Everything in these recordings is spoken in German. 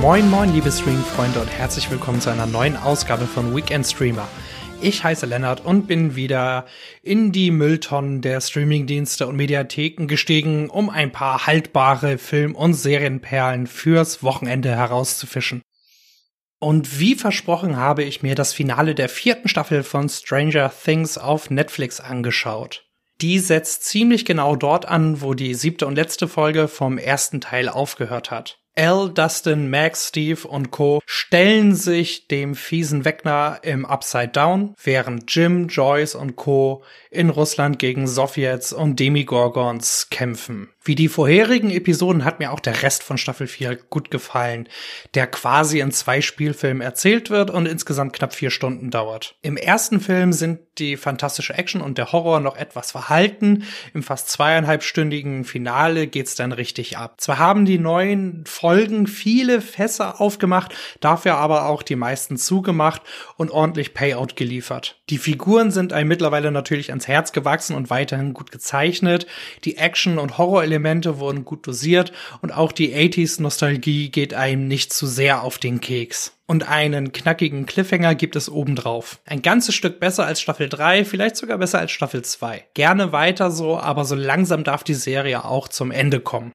Moin moin liebe Streamfreunde und herzlich willkommen zu einer neuen Ausgabe von Weekend Streamer. Ich heiße Lennart und bin wieder in die Mülltonnen der Streamingdienste und Mediatheken gestiegen, um ein paar haltbare Film- und Serienperlen fürs Wochenende herauszufischen. Und wie versprochen habe ich mir das Finale der vierten Staffel von Stranger Things auf Netflix angeschaut. Die setzt ziemlich genau dort an, wo die siebte und letzte Folge vom ersten Teil aufgehört hat. Al, Dustin, Max, Steve und Co. stellen sich dem fiesen Wegner im Upside Down, während Jim, Joyce und Co. in Russland gegen Sowjets und Demigorgons kämpfen. Wie die vorherigen Episoden hat mir auch der Rest von Staffel 4 gut gefallen, der quasi in zwei Spielfilmen erzählt wird und insgesamt knapp vier Stunden dauert. Im ersten Film sind die fantastische Action und der Horror noch etwas verhalten. Im fast zweieinhalbstündigen Finale geht's dann richtig ab. Zwar haben die neuen Folgen viele Fässer aufgemacht, dafür aber auch die meisten zugemacht und ordentlich Payout geliefert. Die Figuren sind einem mittlerweile natürlich ans Herz gewachsen und weiterhin gut gezeichnet. Die Action- und Horror Elemente wurden gut dosiert und auch die 80s Nostalgie geht einem nicht zu sehr auf den Keks. Und einen knackigen Cliffhanger gibt es obendrauf. Ein ganzes Stück besser als Staffel 3, vielleicht sogar besser als Staffel 2. Gerne weiter so, aber so langsam darf die Serie auch zum Ende kommen.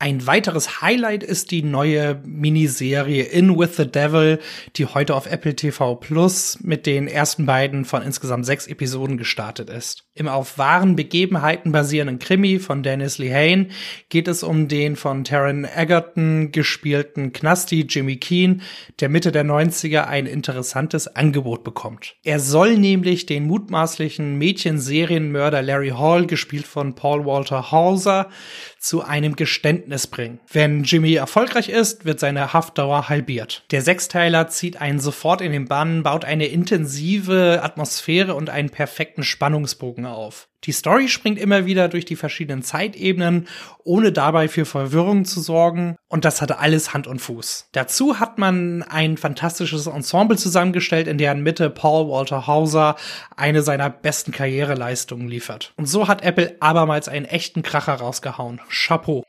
Ein weiteres Highlight ist die neue Miniserie In with the Devil, die heute auf Apple TV Plus mit den ersten beiden von insgesamt sechs Episoden gestartet ist. Im auf wahren Begebenheiten basierenden Krimi von Dennis Lehane geht es um den von Taron Egerton gespielten Knasti Jimmy Keen, der Mitte der 90er ein interessantes Angebot bekommt. Er soll nämlich den mutmaßlichen Mädchenserienmörder Larry Hall, gespielt von Paul Walter Hauser, zu einem Geständnis bringen. Wenn Jimmy erfolgreich ist, wird seine Haftdauer halbiert. Der Sechsteiler zieht einen sofort in den Bann, baut eine intensive Atmosphäre und einen perfekten Spannungsbogen auf. Die Story springt immer wieder durch die verschiedenen Zeitebenen, ohne dabei für Verwirrung zu sorgen. Und das hatte alles Hand und Fuß. Dazu hat man ein fantastisches Ensemble zusammengestellt, in deren Mitte Paul Walter Hauser eine seiner besten Karriereleistungen liefert. Und so hat Apple abermals einen echten Kracher rausgehauen. Chapeau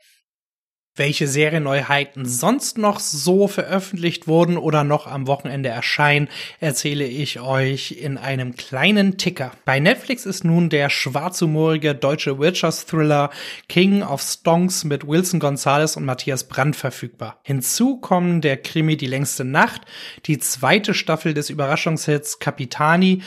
welche Serienneuheiten sonst noch so veröffentlicht wurden oder noch am Wochenende erscheinen, erzähle ich euch in einem kleinen Ticker. Bei Netflix ist nun der schwarzhumorige deutsche Wirtschaftsthriller King of Stonks mit Wilson Gonzalez und Matthias Brandt verfügbar. Hinzu kommen der Krimi Die längste Nacht, die zweite Staffel des Überraschungshits Capitani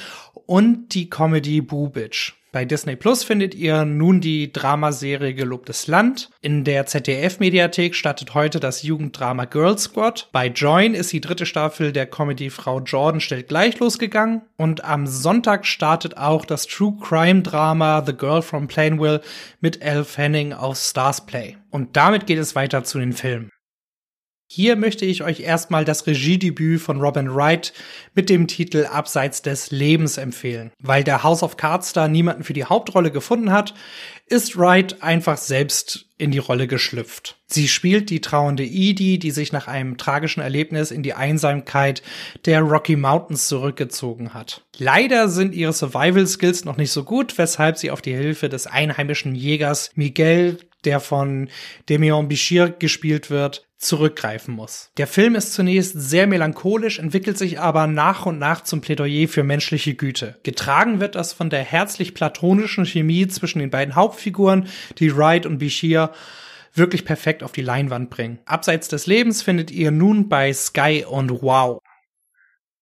und die Comedy Bubitsch. Bei Disney Plus findet ihr nun die Dramaserie Gelobtes Land. In der ZDF-Mediathek startet heute das Jugenddrama Girl Squad. Bei Join ist die dritte Staffel der Comedy Frau Jordan stellt gleich losgegangen. Und am Sonntag startet auch das True Crime Drama The Girl from Plainville mit Elle Fanning auf Stars Play. Und damit geht es weiter zu den Filmen. Hier möchte ich euch erstmal das Regiedebüt von Robin Wright mit dem Titel Abseits des Lebens empfehlen. Weil der House of Cards Star niemanden für die Hauptrolle gefunden hat, ist Wright einfach selbst in die Rolle geschlüpft. Sie spielt die trauernde Edie, die sich nach einem tragischen Erlebnis in die Einsamkeit der Rocky Mountains zurückgezogen hat. Leider sind ihre Survival Skills noch nicht so gut, weshalb sie auf die Hilfe des einheimischen Jägers Miguel der von Demian Bichir gespielt wird, zurückgreifen muss. Der Film ist zunächst sehr melancholisch, entwickelt sich aber nach und nach zum Plädoyer für menschliche Güte. Getragen wird das von der herzlich platonischen Chemie zwischen den beiden Hauptfiguren, die Wright und Bichir wirklich perfekt auf die Leinwand bringen. Abseits des Lebens findet ihr nun bei Sky und Wow.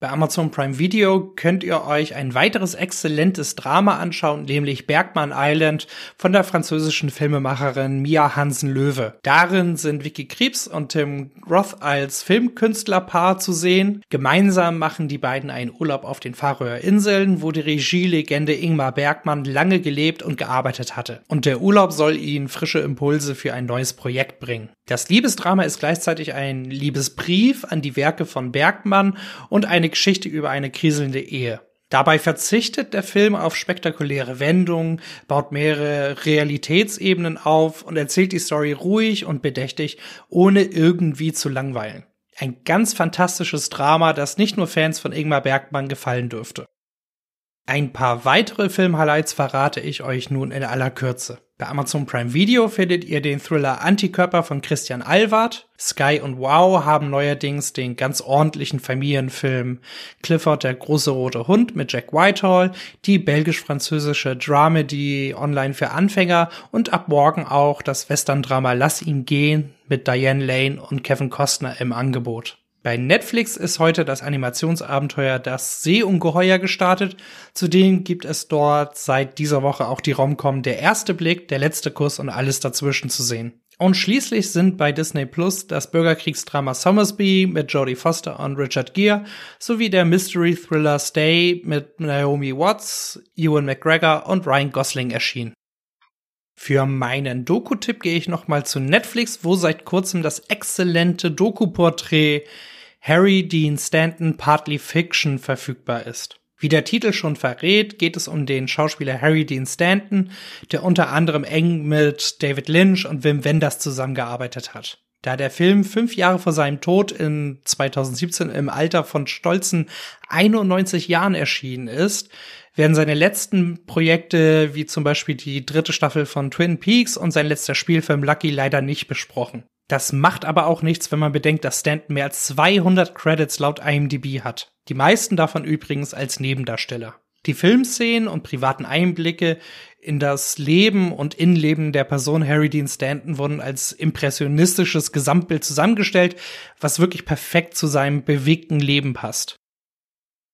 Bei Amazon Prime Video könnt ihr euch ein weiteres exzellentes Drama anschauen, nämlich Bergman Island von der französischen Filmemacherin Mia Hansen-Löwe. Darin sind Vicky Krebs und Tim Roth als Filmkünstlerpaar zu sehen. Gemeinsam machen die beiden einen Urlaub auf den Färöer Inseln, wo die Regielegende Ingmar Bergmann lange gelebt und gearbeitet hatte. Und der Urlaub soll ihnen frische Impulse für ein neues Projekt bringen. Das Liebesdrama ist gleichzeitig ein Liebesbrief an die Werke von Bergmann und eine Geschichte über eine kriselnde Ehe. Dabei verzichtet der Film auf spektakuläre Wendungen, baut mehrere Realitätsebenen auf und erzählt die Story ruhig und bedächtig, ohne irgendwie zu langweilen. Ein ganz fantastisches Drama, das nicht nur Fans von Ingmar Bergmann gefallen dürfte. Ein paar weitere Film-Highlights verrate ich euch nun in aller Kürze. Bei Amazon Prime Video findet ihr den Thriller Antikörper von Christian Alward. Sky und Wow haben neuerdings den ganz ordentlichen Familienfilm Clifford der große rote Hund mit Jack Whitehall, die belgisch-französische Dramedy online für Anfänger und ab morgen auch das Western-Drama Lass ihn gehen mit Diane Lane und Kevin Costner im Angebot. Bei Netflix ist heute das Animationsabenteuer Das Seeungeheuer gestartet. Zudem gibt es dort seit dieser Woche auch die Romcom Der erste Blick, Der letzte Kuss und alles dazwischen zu sehen. Und schließlich sind bei Disney Plus das Bürgerkriegsdrama Somersby mit Jodie Foster und Richard Gere sowie der Mystery Thriller Stay mit Naomi Watts, Ewan McGregor und Ryan Gosling erschienen. Für meinen Doku-Tipp gehe ich nochmal zu Netflix, wo seit kurzem das exzellente Doku-Porträt Harry Dean Stanton Partly Fiction verfügbar ist. Wie der Titel schon verrät, geht es um den Schauspieler Harry Dean Stanton, der unter anderem eng mit David Lynch und Wim Wenders zusammengearbeitet hat. Da der Film fünf Jahre vor seinem Tod in 2017 im Alter von stolzen 91 Jahren erschienen ist, werden seine letzten Projekte, wie zum Beispiel die dritte Staffel von Twin Peaks und sein letzter Spielfilm Lucky leider nicht besprochen. Das macht aber auch nichts, wenn man bedenkt, dass Stanton mehr als 200 Credits laut IMDb hat. Die meisten davon übrigens als Nebendarsteller. Die Filmszenen und privaten Einblicke in das Leben und Innenleben der Person Harry Dean Stanton wurden als impressionistisches Gesamtbild zusammengestellt, was wirklich perfekt zu seinem bewegten Leben passt.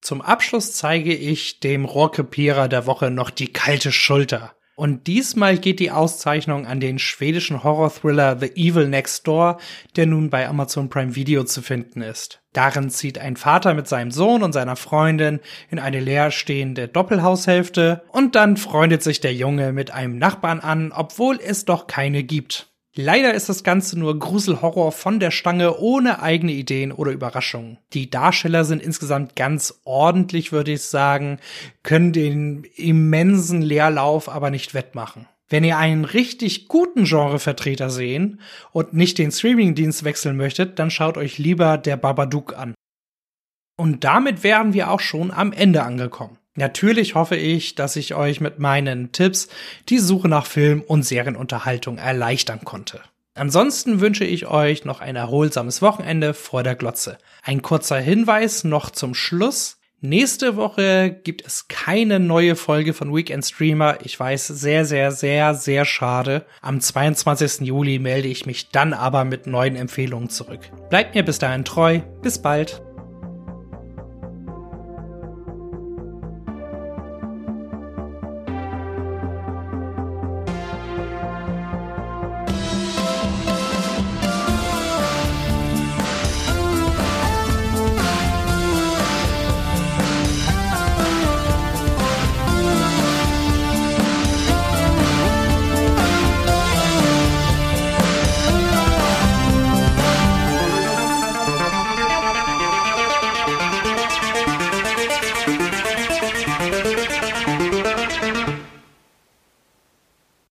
Zum Abschluss zeige ich dem Rohrkrepierer der Woche noch die kalte Schulter. Und diesmal geht die Auszeichnung an den schwedischen Horror-Thriller The Evil Next Door, der nun bei Amazon Prime Video zu finden ist. Darin zieht ein Vater mit seinem Sohn und seiner Freundin in eine leerstehende Doppelhaushälfte und dann freundet sich der Junge mit einem Nachbarn an, obwohl es doch keine gibt. Leider ist das Ganze nur Gruselhorror von der Stange ohne eigene Ideen oder Überraschungen. Die Darsteller sind insgesamt ganz ordentlich, würde ich sagen, können den immensen Leerlauf aber nicht wettmachen. Wenn ihr einen richtig guten Genrevertreter sehen und nicht den Streamingdienst wechseln möchtet, dann schaut euch lieber der Babadook an. Und damit wären wir auch schon am Ende angekommen. Natürlich hoffe ich, dass ich euch mit meinen Tipps die Suche nach Film- und Serienunterhaltung erleichtern konnte. Ansonsten wünsche ich euch noch ein erholsames Wochenende vor der Glotze. Ein kurzer Hinweis noch zum Schluss. Nächste Woche gibt es keine neue Folge von Weekend Streamer. Ich weiß, sehr, sehr, sehr, sehr schade. Am 22. Juli melde ich mich dann aber mit neuen Empfehlungen zurück. Bleibt mir bis dahin treu. Bis bald.